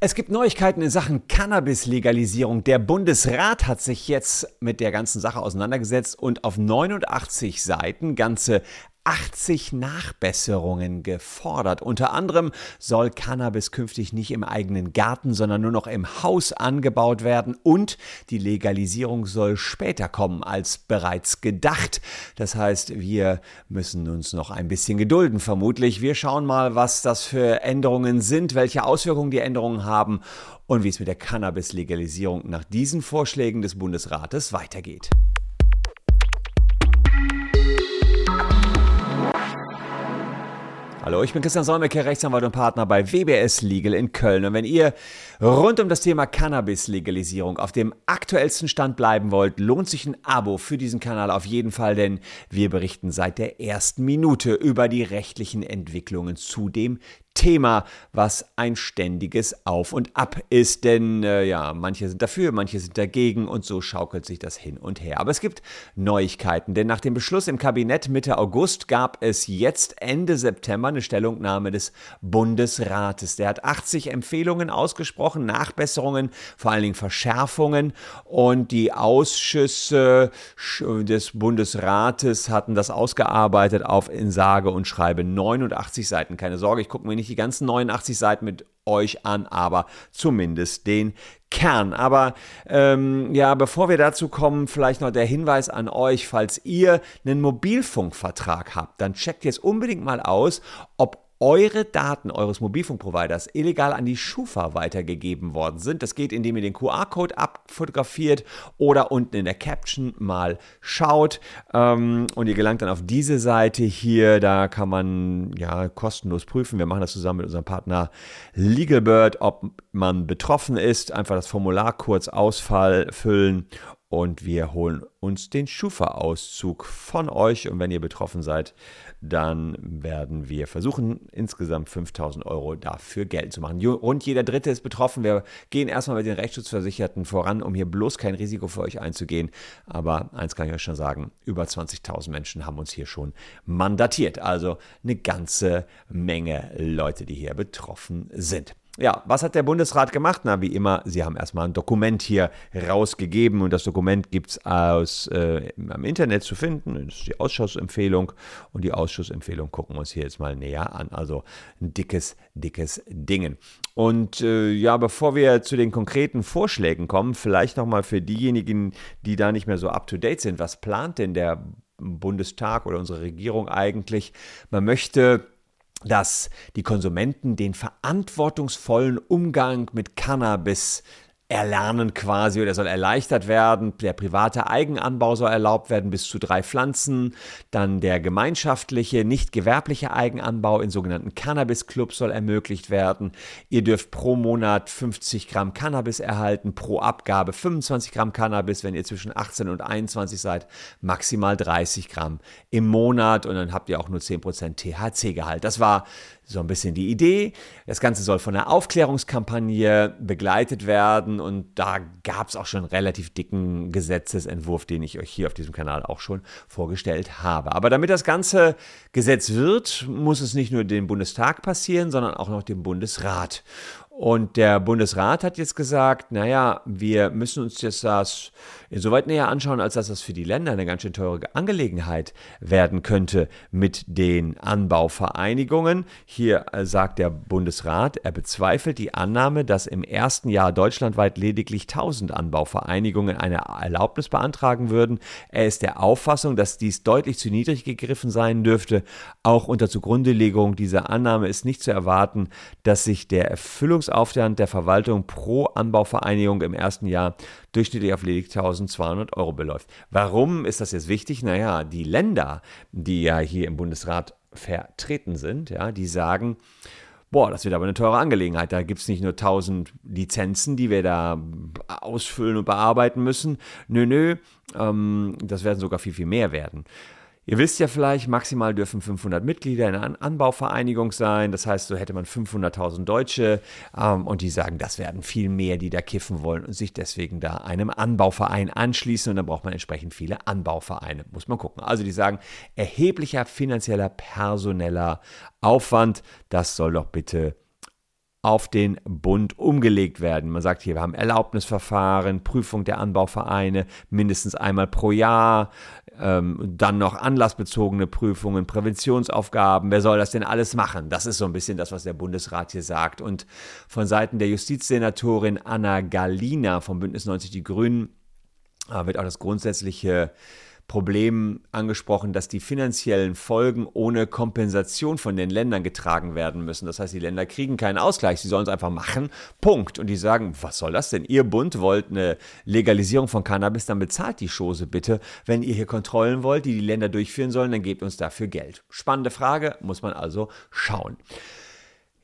Es gibt Neuigkeiten in Sachen Cannabis-Legalisierung. Der Bundesrat hat sich jetzt mit der ganzen Sache auseinandergesetzt und auf 89 Seiten ganze 80 Nachbesserungen gefordert. Unter anderem soll Cannabis künftig nicht im eigenen Garten, sondern nur noch im Haus angebaut werden und die Legalisierung soll später kommen als bereits gedacht. Das heißt, wir müssen uns noch ein bisschen gedulden, vermutlich. Wir schauen mal, was das für Änderungen sind, welche Auswirkungen die Änderungen haben und wie es mit der Cannabis-Legalisierung nach diesen Vorschlägen des Bundesrates weitergeht. Hallo, ich bin Christian Solmecke, Rechtsanwalt und Partner bei WBS Legal in Köln. Und wenn ihr rund um das Thema Cannabis-Legalisierung auf dem aktuellsten Stand bleiben wollt, lohnt sich ein Abo für diesen Kanal auf jeden Fall, denn wir berichten seit der ersten Minute über die rechtlichen Entwicklungen zu dem Thema, was ein ständiges Auf und Ab ist. Denn äh, ja, manche sind dafür, manche sind dagegen und so schaukelt sich das hin und her. Aber es gibt Neuigkeiten, denn nach dem Beschluss im Kabinett Mitte August gab es jetzt Ende September eine Stellungnahme des Bundesrates. Der hat 80 Empfehlungen ausgesprochen, Nachbesserungen, vor allen Dingen Verschärfungen und die Ausschüsse des Bundesrates hatten das ausgearbeitet auf in sage und schreibe 89 Seiten. Keine Sorge, ich gucke mir nicht nicht die ganzen 89 Seiten mit euch an, aber zumindest den Kern. Aber ähm, ja, bevor wir dazu kommen, vielleicht noch der Hinweis an euch, falls ihr einen Mobilfunkvertrag habt, dann checkt jetzt unbedingt mal aus, ob eure Daten eures Mobilfunkproviders illegal an die Schufa weitergegeben worden sind. Das geht, indem ihr den QR-Code abfotografiert oder unten in der Caption mal schaut. Ähm, und ihr gelangt dann auf diese Seite hier. Da kann man ja kostenlos prüfen. Wir machen das zusammen mit unserem Partner LegalBird, ob man betroffen ist. Einfach das Formular kurz ausfüllen und wir holen uns den Schufa-Auszug von euch. Und wenn ihr betroffen seid, dann werden wir versuchen, insgesamt 5000 Euro dafür Geld zu machen. Rund jeder Dritte ist betroffen. Wir gehen erstmal mit den Rechtsschutzversicherten voran, um hier bloß kein Risiko für euch einzugehen. Aber eins kann ich euch schon sagen, über 20.000 Menschen haben uns hier schon mandatiert. Also eine ganze Menge Leute, die hier betroffen sind. Ja, was hat der Bundesrat gemacht? Na, wie immer, sie haben erstmal ein Dokument hier rausgegeben und das Dokument gibt es äh, im Internet zu finden. Das ist die Ausschussempfehlung und die Ausschussempfehlung gucken wir uns hier jetzt mal näher an. Also ein dickes, dickes Dingen. Und äh, ja, bevor wir zu den konkreten Vorschlägen kommen, vielleicht nochmal für diejenigen, die da nicht mehr so up to date sind, was plant denn der Bundestag oder unsere Regierung eigentlich? Man möchte dass die Konsumenten den verantwortungsvollen Umgang mit Cannabis erlernen quasi oder soll erleichtert werden. Der private Eigenanbau soll erlaubt werden bis zu drei Pflanzen. Dann der gemeinschaftliche, nicht gewerbliche Eigenanbau in sogenannten Cannabis-Clubs soll ermöglicht werden. Ihr dürft pro Monat 50 Gramm Cannabis erhalten, pro Abgabe 25 Gramm Cannabis. Wenn ihr zwischen 18 und 21 seid, maximal 30 Gramm im Monat und dann habt ihr auch nur 10% THC-Gehalt. Das war so ein bisschen die Idee. Das Ganze soll von einer Aufklärungskampagne begleitet werden und da gab es auch schon einen relativ dicken Gesetzesentwurf, den ich euch hier auf diesem Kanal auch schon vorgestellt habe. Aber damit das Ganze Gesetz wird, muss es nicht nur dem Bundestag passieren, sondern auch noch dem Bundesrat. Und der Bundesrat hat jetzt gesagt, naja, wir müssen uns jetzt das insoweit näher anschauen, als dass das für die Länder eine ganz schön teure Angelegenheit werden könnte mit den Anbauvereinigungen. Hier äh, sagt der Bundesrat, er bezweifelt die Annahme, dass im ersten Jahr deutschlandweit lediglich 1000 Anbauvereinigungen eine Erlaubnis beantragen würden. Er ist der Auffassung, dass dies deutlich zu niedrig gegriffen sein dürfte. Auch unter Zugrundelegung dieser Annahme ist nicht zu erwarten, dass sich der Erfüllungs Verwaltungsaufwand der Verwaltung pro Anbauvereinigung im ersten Jahr durchschnittlich auf lediglich 1200 Euro beläuft. Warum ist das jetzt wichtig? Naja, die Länder, die ja hier im Bundesrat vertreten sind, ja, die sagen, boah, das wird aber eine teure Angelegenheit. Da gibt es nicht nur 1000 Lizenzen, die wir da ausfüllen und bearbeiten müssen. Nö, nö, ähm, das werden sogar viel, viel mehr werden. Ihr wisst ja vielleicht, maximal dürfen 500 Mitglieder in einer Anbauvereinigung sein. Das heißt, so hätte man 500.000 Deutsche ähm, und die sagen, das werden viel mehr, die da kiffen wollen und sich deswegen da einem Anbauverein anschließen. Und dann braucht man entsprechend viele Anbauvereine. Muss man gucken. Also die sagen, erheblicher finanzieller, personeller Aufwand, das soll doch bitte auf den Bund umgelegt werden. Man sagt hier, wir haben Erlaubnisverfahren, Prüfung der Anbauvereine mindestens einmal pro Jahr, ähm, dann noch anlassbezogene Prüfungen, Präventionsaufgaben. Wer soll das denn alles machen? Das ist so ein bisschen das, was der Bundesrat hier sagt. Und von Seiten der Justizsenatorin Anna Galina vom Bündnis 90 Die Grünen äh, wird auch das grundsätzliche Problem angesprochen, dass die finanziellen Folgen ohne Kompensation von den Ländern getragen werden müssen. Das heißt, die Länder kriegen keinen Ausgleich, sie sollen es einfach machen. Punkt. Und die sagen, was soll das denn? Ihr Bund wollt eine Legalisierung von Cannabis, dann bezahlt die Chose bitte. Wenn ihr hier Kontrollen wollt, die die Länder durchführen sollen, dann gebt uns dafür Geld. Spannende Frage, muss man also schauen.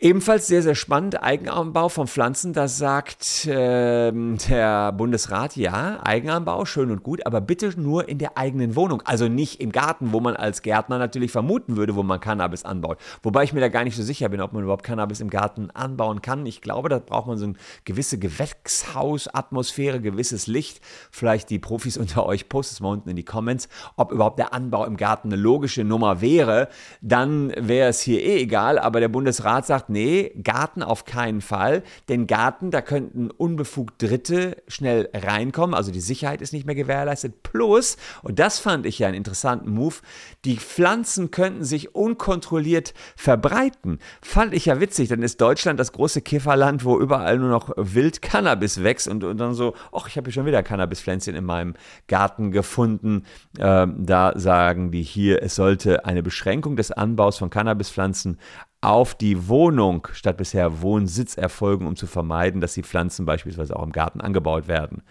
Ebenfalls sehr, sehr spannend, Eigenanbau von Pflanzen. Da sagt äh, der Bundesrat, ja, Eigenanbau, schön und gut, aber bitte nur in der eigenen Wohnung. Also nicht im Garten, wo man als Gärtner natürlich vermuten würde, wo man Cannabis anbaut. Wobei ich mir da gar nicht so sicher bin, ob man überhaupt Cannabis im Garten anbauen kann. Ich glaube, da braucht man so eine gewisse Gewächshausatmosphäre, gewisses Licht. Vielleicht die Profis unter euch, postet es mal unten in die Comments, ob überhaupt der Anbau im Garten eine logische Nummer wäre. Dann wäre es hier eh egal, aber der Bundesrat sagt, nee, Garten auf keinen Fall, denn Garten, da könnten unbefugt Dritte schnell reinkommen, also die Sicherheit ist nicht mehr gewährleistet. Plus, und das fand ich ja einen interessanten Move, die Pflanzen könnten sich unkontrolliert verbreiten. Fand ich ja witzig, dann ist Deutschland das große Kifferland, wo überall nur noch wild Cannabis wächst und, und dann so, ach, ich habe hier schon wieder Cannabispflänzchen in meinem Garten gefunden. Ähm, da sagen die hier, es sollte eine Beschränkung des Anbaus von Cannabispflanzen auf die Wohnung statt bisher Wohnsitz erfolgen, um zu vermeiden, dass die Pflanzen beispielsweise auch im Garten angebaut werden.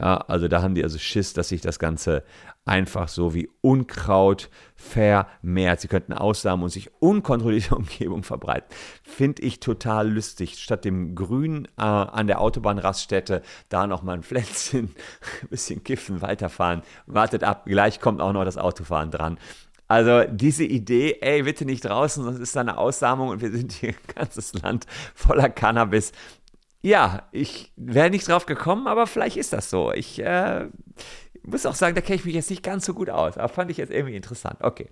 Ja, also da haben die also Schiss, dass sich das Ganze einfach so wie Unkraut vermehrt. Sie könnten aussamen und sich unkontrollierte Umgebung verbreiten. Finde ich total lustig. Statt dem Grün äh, an der Autobahnraststätte da nochmal ein Pflänzchen, ein bisschen kiffen, weiterfahren. Wartet ab, gleich kommt auch noch das Autofahren dran. Also diese Idee, ey, bitte nicht draußen, sonst ist da eine Aussamung und wir sind hier ein ganzes Land voller Cannabis. Ja, ich wäre nicht drauf gekommen, aber vielleicht ist das so. Ich äh, muss auch sagen, da kenne ich mich jetzt nicht ganz so gut aus, aber fand ich jetzt irgendwie interessant. Okay.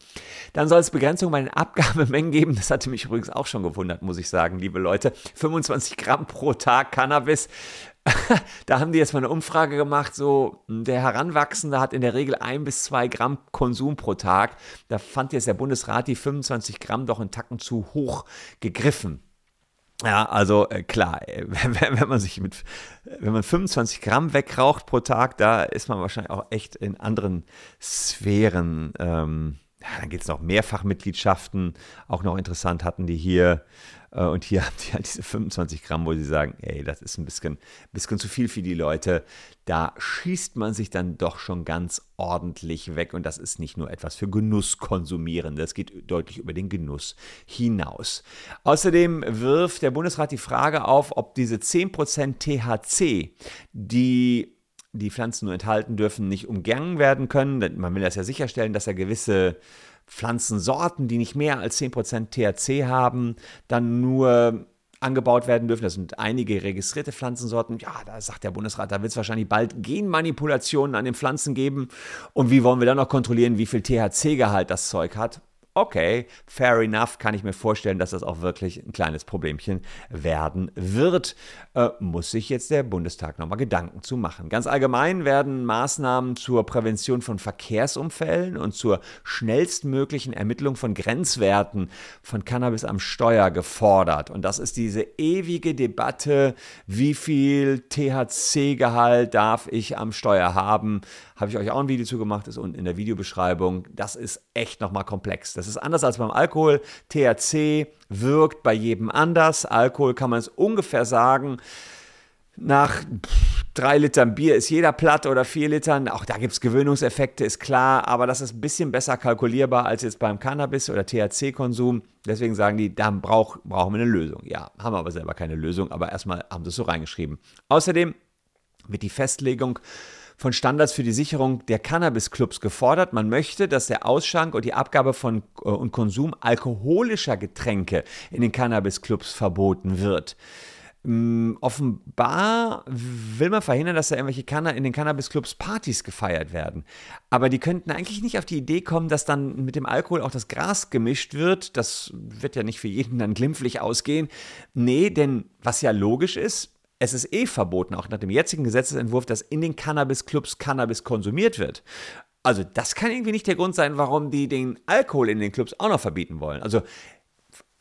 Dann soll es Begrenzung bei den Abgabemengen geben. Das hatte mich übrigens auch schon gewundert, muss ich sagen, liebe Leute. 25 Gramm pro Tag Cannabis. da haben die jetzt mal eine Umfrage gemacht, so der Heranwachsende hat in der Regel ein bis zwei Gramm Konsum pro Tag. Da fand jetzt der Bundesrat die 25 Gramm doch einen Tacken zu hoch gegriffen. Ja, also äh, klar, äh, wenn, man sich mit, wenn man 25 Gramm wegraucht pro Tag, da ist man wahrscheinlich auch echt in anderen Sphären. Ähm, ja, dann gibt es noch Mehrfachmitgliedschaften, auch noch interessant hatten die hier. Äh, und hier haben die halt diese 25 Gramm, wo sie sagen, ey, das ist ein bisschen, bisschen zu viel für die Leute. Da schießt man sich dann doch schon ganz ordentlich weg. Und das ist nicht nur etwas für Genusskonsumierende. Das geht deutlich über den Genuss hinaus. Außerdem wirft der Bundesrat die Frage auf, ob diese 10% THC, die die Pflanzen nur enthalten dürfen, nicht umgangen werden können. Man will das ja sicherstellen, dass er gewisse Pflanzensorten, die nicht mehr als 10% THC haben, dann nur angebaut werden dürfen. Das sind einige registrierte Pflanzensorten. Ja, da sagt der Bundesrat, da wird es wahrscheinlich bald Genmanipulationen an den Pflanzen geben. Und wie wollen wir dann noch kontrollieren, wie viel THC-Gehalt das Zeug hat? Okay, fair enough, kann ich mir vorstellen, dass das auch wirklich ein kleines Problemchen werden wird. Äh, muss sich jetzt der Bundestag nochmal Gedanken zu machen. Ganz allgemein werden Maßnahmen zur Prävention von Verkehrsunfällen und zur schnellstmöglichen Ermittlung von Grenzwerten von Cannabis am Steuer gefordert. Und das ist diese ewige Debatte, wie viel THC-Gehalt darf ich am Steuer haben? Habe ich euch auch ein Video zu gemacht, ist unten in der Videobeschreibung. Das ist echt nochmal komplex. Das ist anders als beim Alkohol. THC wirkt bei jedem anders. Alkohol kann man es ungefähr sagen. Nach drei Litern Bier ist jeder platt oder vier Litern. Auch da gibt es Gewöhnungseffekte, ist klar, aber das ist ein bisschen besser kalkulierbar als jetzt beim Cannabis- oder THC-Konsum. Deswegen sagen die, da brauch, brauchen wir eine Lösung. Ja, haben wir aber selber keine Lösung, aber erstmal haben sie es so reingeschrieben. Außerdem wird die Festlegung von Standards für die Sicherung der Cannabis-Clubs gefordert. Man möchte, dass der Ausschank und die Abgabe von äh, und Konsum alkoholischer Getränke in den Cannabis-Clubs verboten wird. Mm, offenbar will man verhindern, dass da irgendwelche Canna in den Cannabis-Clubs Partys gefeiert werden. Aber die könnten eigentlich nicht auf die Idee kommen, dass dann mit dem Alkohol auch das Gras gemischt wird. Das wird ja nicht für jeden dann glimpflich ausgehen. Nee, denn was ja logisch ist, es ist eh verboten, auch nach dem jetzigen Gesetzesentwurf, dass in den Cannabis-Clubs Cannabis konsumiert wird. Also das kann irgendwie nicht der Grund sein, warum die den Alkohol in den Clubs auch noch verbieten wollen. Also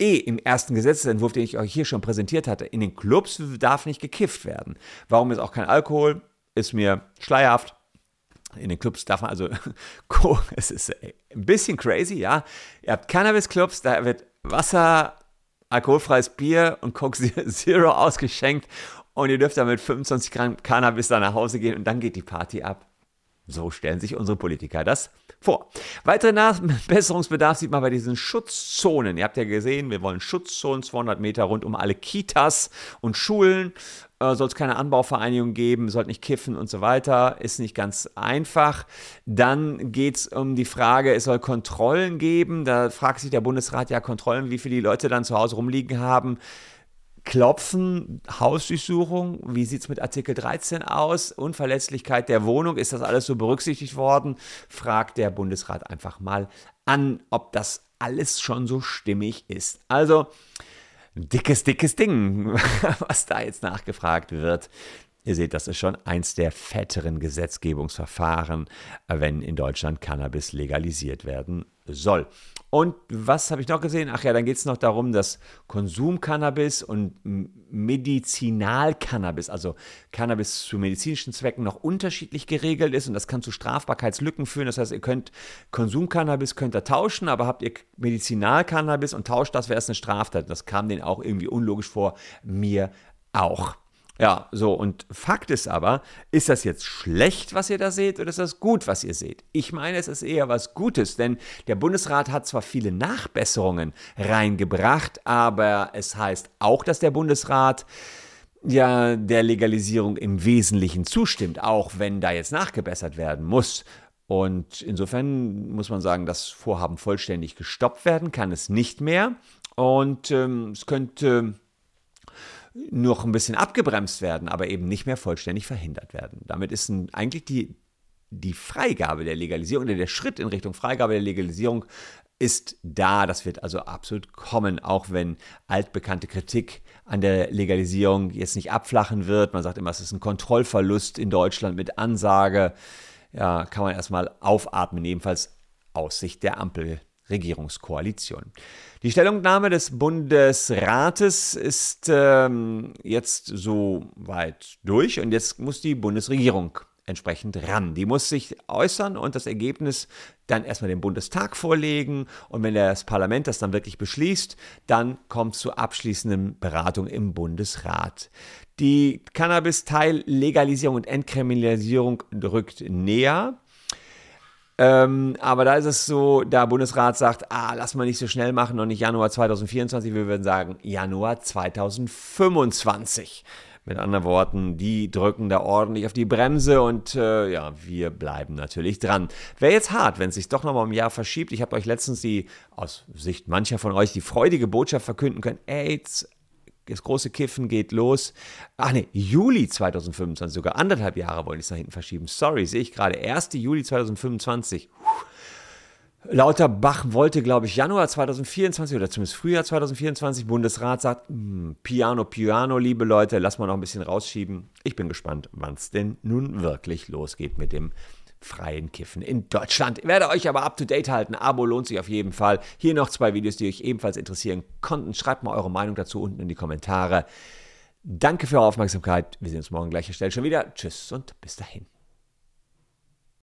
eh im ersten Gesetzentwurf, den ich euch hier schon präsentiert hatte, in den Clubs darf nicht gekifft werden. Warum ist auch kein Alkohol? Ist mir schleierhaft. In den Clubs darf man also, es ist ein bisschen crazy, ja. Ihr habt Cannabis-Clubs, da wird Wasser, alkoholfreies Bier und Coke Zero ausgeschenkt und ihr dürft dann mit 25 Gramm Cannabis da nach Hause gehen und dann geht die Party ab. So stellen sich unsere Politiker das vor. Weiterer Nachbesserungsbedarf sieht man bei diesen Schutzzonen. Ihr habt ja gesehen, wir wollen Schutzzonen 200 Meter rund um alle Kitas und Schulen. Äh, soll es keine Anbauvereinigung geben, sollte nicht kiffen und so weiter. Ist nicht ganz einfach. Dann geht es um die Frage, es soll Kontrollen geben. Da fragt sich der Bundesrat ja Kontrollen, wie viele die Leute dann zu Hause rumliegen haben. Klopfen, Hausdurchsuchung, wie sieht es mit Artikel 13 aus? Unverletzlichkeit der Wohnung, ist das alles so berücksichtigt worden? Fragt der Bundesrat einfach mal an, ob das alles schon so stimmig ist. Also, dickes, dickes Ding, was da jetzt nachgefragt wird. Ihr seht, das ist schon eins der fetteren Gesetzgebungsverfahren, wenn in Deutschland Cannabis legalisiert werden soll. Und was habe ich noch gesehen? Ach ja, dann geht es noch darum, dass Konsumcannabis und Medizinalcannabis, also Cannabis zu medizinischen Zwecken, noch unterschiedlich geregelt ist und das kann zu Strafbarkeitslücken führen. Das heißt, ihr könnt Konsumcannabis könnt ihr tauschen, aber habt ihr Medizinalcannabis und tauscht das, wäre es eine Straftat. Das kam denen auch irgendwie unlogisch vor, mir auch. Ja, so, und Fakt ist aber, ist das jetzt schlecht, was ihr da seht, oder ist das gut, was ihr seht? Ich meine, es ist eher was Gutes, denn der Bundesrat hat zwar viele Nachbesserungen reingebracht, aber es heißt auch, dass der Bundesrat ja der Legalisierung im Wesentlichen zustimmt, auch wenn da jetzt nachgebessert werden muss. Und insofern muss man sagen, das Vorhaben vollständig gestoppt werden kann es nicht mehr. Und ähm, es könnte noch ein bisschen abgebremst werden, aber eben nicht mehr vollständig verhindert werden. Damit ist ein, eigentlich die, die Freigabe der Legalisierung oder der Schritt in Richtung Freigabe der Legalisierung ist da. Das wird also absolut kommen, auch wenn altbekannte Kritik an der Legalisierung jetzt nicht abflachen wird. Man sagt immer, es ist ein Kontrollverlust in Deutschland mit Ansage. Ja, kann man erstmal aufatmen, jedenfalls aus Sicht der Ampel Regierungskoalition. Die Stellungnahme des Bundesrates ist ähm, jetzt so weit durch und jetzt muss die Bundesregierung entsprechend ran. Die muss sich äußern und das Ergebnis dann erstmal dem Bundestag vorlegen und wenn das Parlament das dann wirklich beschließt, dann kommt es zur abschließenden Beratung im Bundesrat. Die Cannabis-Teil-Legalisierung und Entkriminalisierung rückt näher. Ähm, aber da ist es so, der Bundesrat sagt, ah, lass mal nicht so schnell machen und nicht Januar 2024, wir würden sagen Januar 2025. Mit anderen Worten, die drücken da ordentlich auf die Bremse und äh, ja, wir bleiben natürlich dran. Wäre jetzt hart, wenn es sich doch nochmal um ein Jahr verschiebt. Ich habe euch letztens die, aus Sicht mancher von euch, die freudige Botschaft verkünden können, ey, das große Kiffen geht los. Ach ne, Juli 2025, sogar anderthalb Jahre wollen ich es nach hinten verschieben. Sorry, sehe ich gerade. 1. Juli 2025. Lauterbach wollte, glaube ich, Januar 2024 oder zumindest Frühjahr 2024. Bundesrat sagt, hm, Piano, Piano, liebe Leute, lass mal noch ein bisschen rausschieben. Ich bin gespannt, wann es denn nun wirklich losgeht mit dem freien Kiffen in Deutschland. Ich werde euch aber up to date halten. Abo lohnt sich auf jeden Fall. Hier noch zwei Videos, die euch ebenfalls interessieren konnten. Schreibt mal eure Meinung dazu unten in die Kommentare. Danke für eure Aufmerksamkeit. Wir sehen uns morgen gleicher Stelle schon wieder. Tschüss und bis dahin.